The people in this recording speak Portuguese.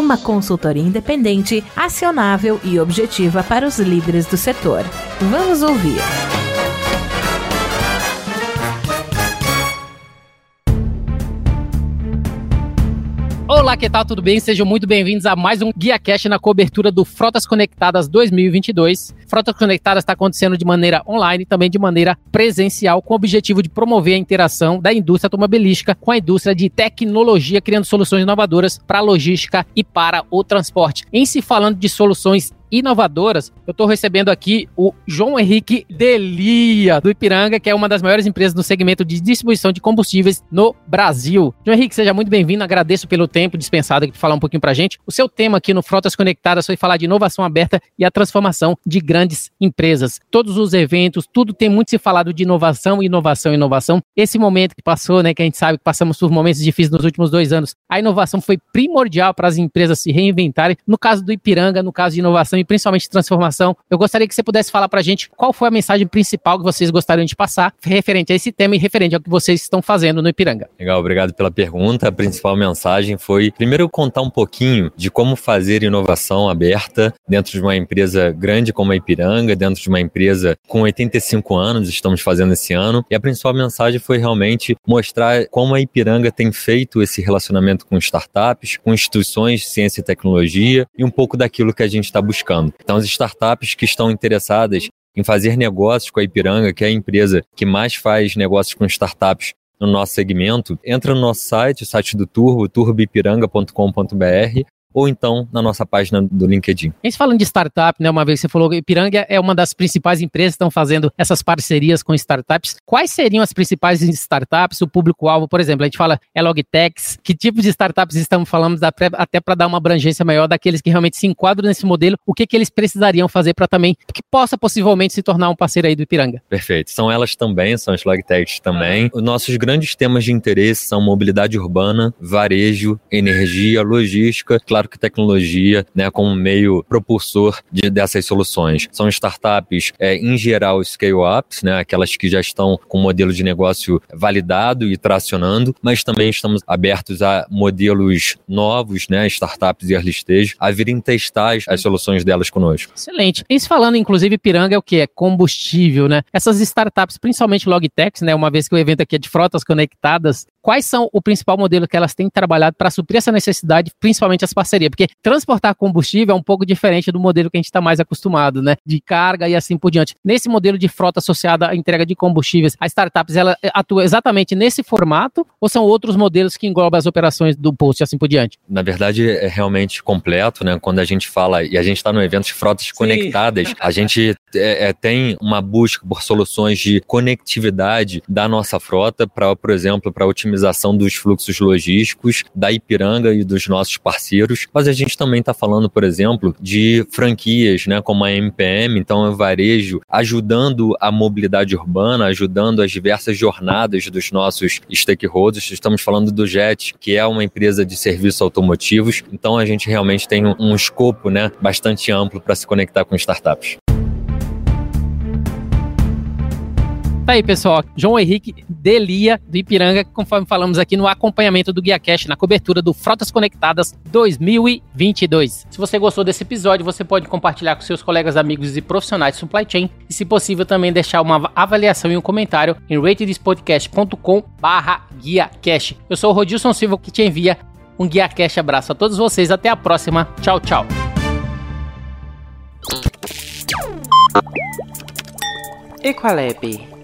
Uma consultoria independente, acionável e objetiva para os líderes do setor. Vamos ouvir. Olá, que tal? Tudo bem? Sejam muito bem-vindos a mais um Guia Cash na cobertura do Frotas Conectadas 2022. Frotas Conectadas está acontecendo de maneira online e também de maneira presencial, com o objetivo de promover a interação da indústria automobilística com a indústria de tecnologia, criando soluções inovadoras para a logística e para o transporte. Em se falando de soluções inovadoras, eu estou recebendo aqui o João Henrique Delia, do Ipiranga, que é uma das maiores empresas no segmento de distribuição de combustíveis no Brasil. João Henrique, seja muito bem-vindo, agradeço pelo tempo dispensado aqui para falar um pouquinho para a gente. O seu tema aqui no Frotas Conectadas foi falar de inovação aberta e a transformação de grandes empresas. Todos os eventos, tudo tem muito se falado de inovação, inovação, inovação. Esse momento que passou, né, que a gente sabe que passamos por momentos difíceis nos últimos dois anos, a inovação foi primordial para as empresas se reinventarem. No caso do Ipiranga, no caso de inovação e principalmente transformação. Eu gostaria que você pudesse falar para a gente qual foi a mensagem principal que vocês gostariam de passar referente a esse tema e referente ao que vocês estão fazendo no Ipiranga. Legal, obrigado pela pergunta. A principal mensagem foi, primeiro, contar um pouquinho de como fazer inovação aberta dentro de uma empresa grande como a Ipiranga, dentro de uma empresa com 85 anos, estamos fazendo esse ano. E a principal mensagem foi realmente mostrar como a Ipiranga tem feito esse relacionamento com startups, com instituições de ciência e tecnologia e um pouco daquilo que a gente está buscando. Então, as startups que estão interessadas em fazer negócios com a Ipiranga, que é a empresa que mais faz negócios com startups no nosso segmento, entra no nosso site, o site do Turbo, turbopiranga.com.br, ou então na nossa página do LinkedIn. A gente falando de startup, né? Uma vez você falou que Ipiranga é uma das principais empresas que estão fazendo essas parcerias com startups. Quais seriam as principais startups, o público-alvo, por exemplo? A gente fala é Logtex, que tipo de startups estamos falando até para dar uma abrangência maior daqueles que realmente se enquadram nesse modelo, o que, que eles precisariam fazer para também que possa possivelmente se tornar um parceiro aí do Ipiranga? Perfeito. São elas também, são as Logtechs também. Os nossos grandes temas de interesse são mobilidade urbana, varejo, energia, logística, claro claro que tecnologia, né, como meio propulsor de, dessas soluções. São startups, é, em geral, scale-ups, né, aquelas que já estão com o modelo de negócio validado e tracionando, mas também estamos abertos a modelos novos, né, startups e early stage, a virem testar as, soluções delas conosco. Excelente. Isso falando, inclusive, Piranga é o que? É combustível, né? Essas startups, principalmente Logitech, né, uma vez que o evento aqui é de frotas conectadas, quais são o principal modelo que elas têm trabalhado para suprir essa necessidade, principalmente as parcerias? Porque transportar combustível é um pouco diferente do modelo que a gente está mais acostumado, né? De carga e assim por diante. Nesse modelo de frota associada à entrega de combustíveis, a startups ela eh, atua exatamente nesse formato ou são outros modelos que englobam as operações do posto e assim por diante? Na verdade, é realmente completo, né? Quando a gente fala, e a gente está no evento de frotas Sim. conectadas, a gente é, é, tem uma busca por soluções de conectividade da nossa frota para, por exemplo, para otimizar otimização dos fluxos logísticos da Ipiranga e dos nossos parceiros, mas a gente também está falando, por exemplo, de franquias, né, como a MPM, então é varejo, ajudando a mobilidade urbana, ajudando as diversas jornadas dos nossos stakeholders. Estamos falando do JET, que é uma empresa de serviços automotivos, então a gente realmente tem um, um escopo né, bastante amplo para se conectar com startups. Tá aí, pessoal. João Henrique Delia, do Ipiranga, conforme falamos aqui no acompanhamento do Guia Cash, na cobertura do Frotas Conectadas 2022. Se você gostou desse episódio, você pode compartilhar com seus colegas, amigos e profissionais de supply chain. E, se possível, também deixar uma avaliação e um comentário em ratedspodcast.com barra. Eu sou o Rodilson Silva, que te envia um Guia Cash abraço a todos vocês. Até a próxima. Tchau, tchau. Equalab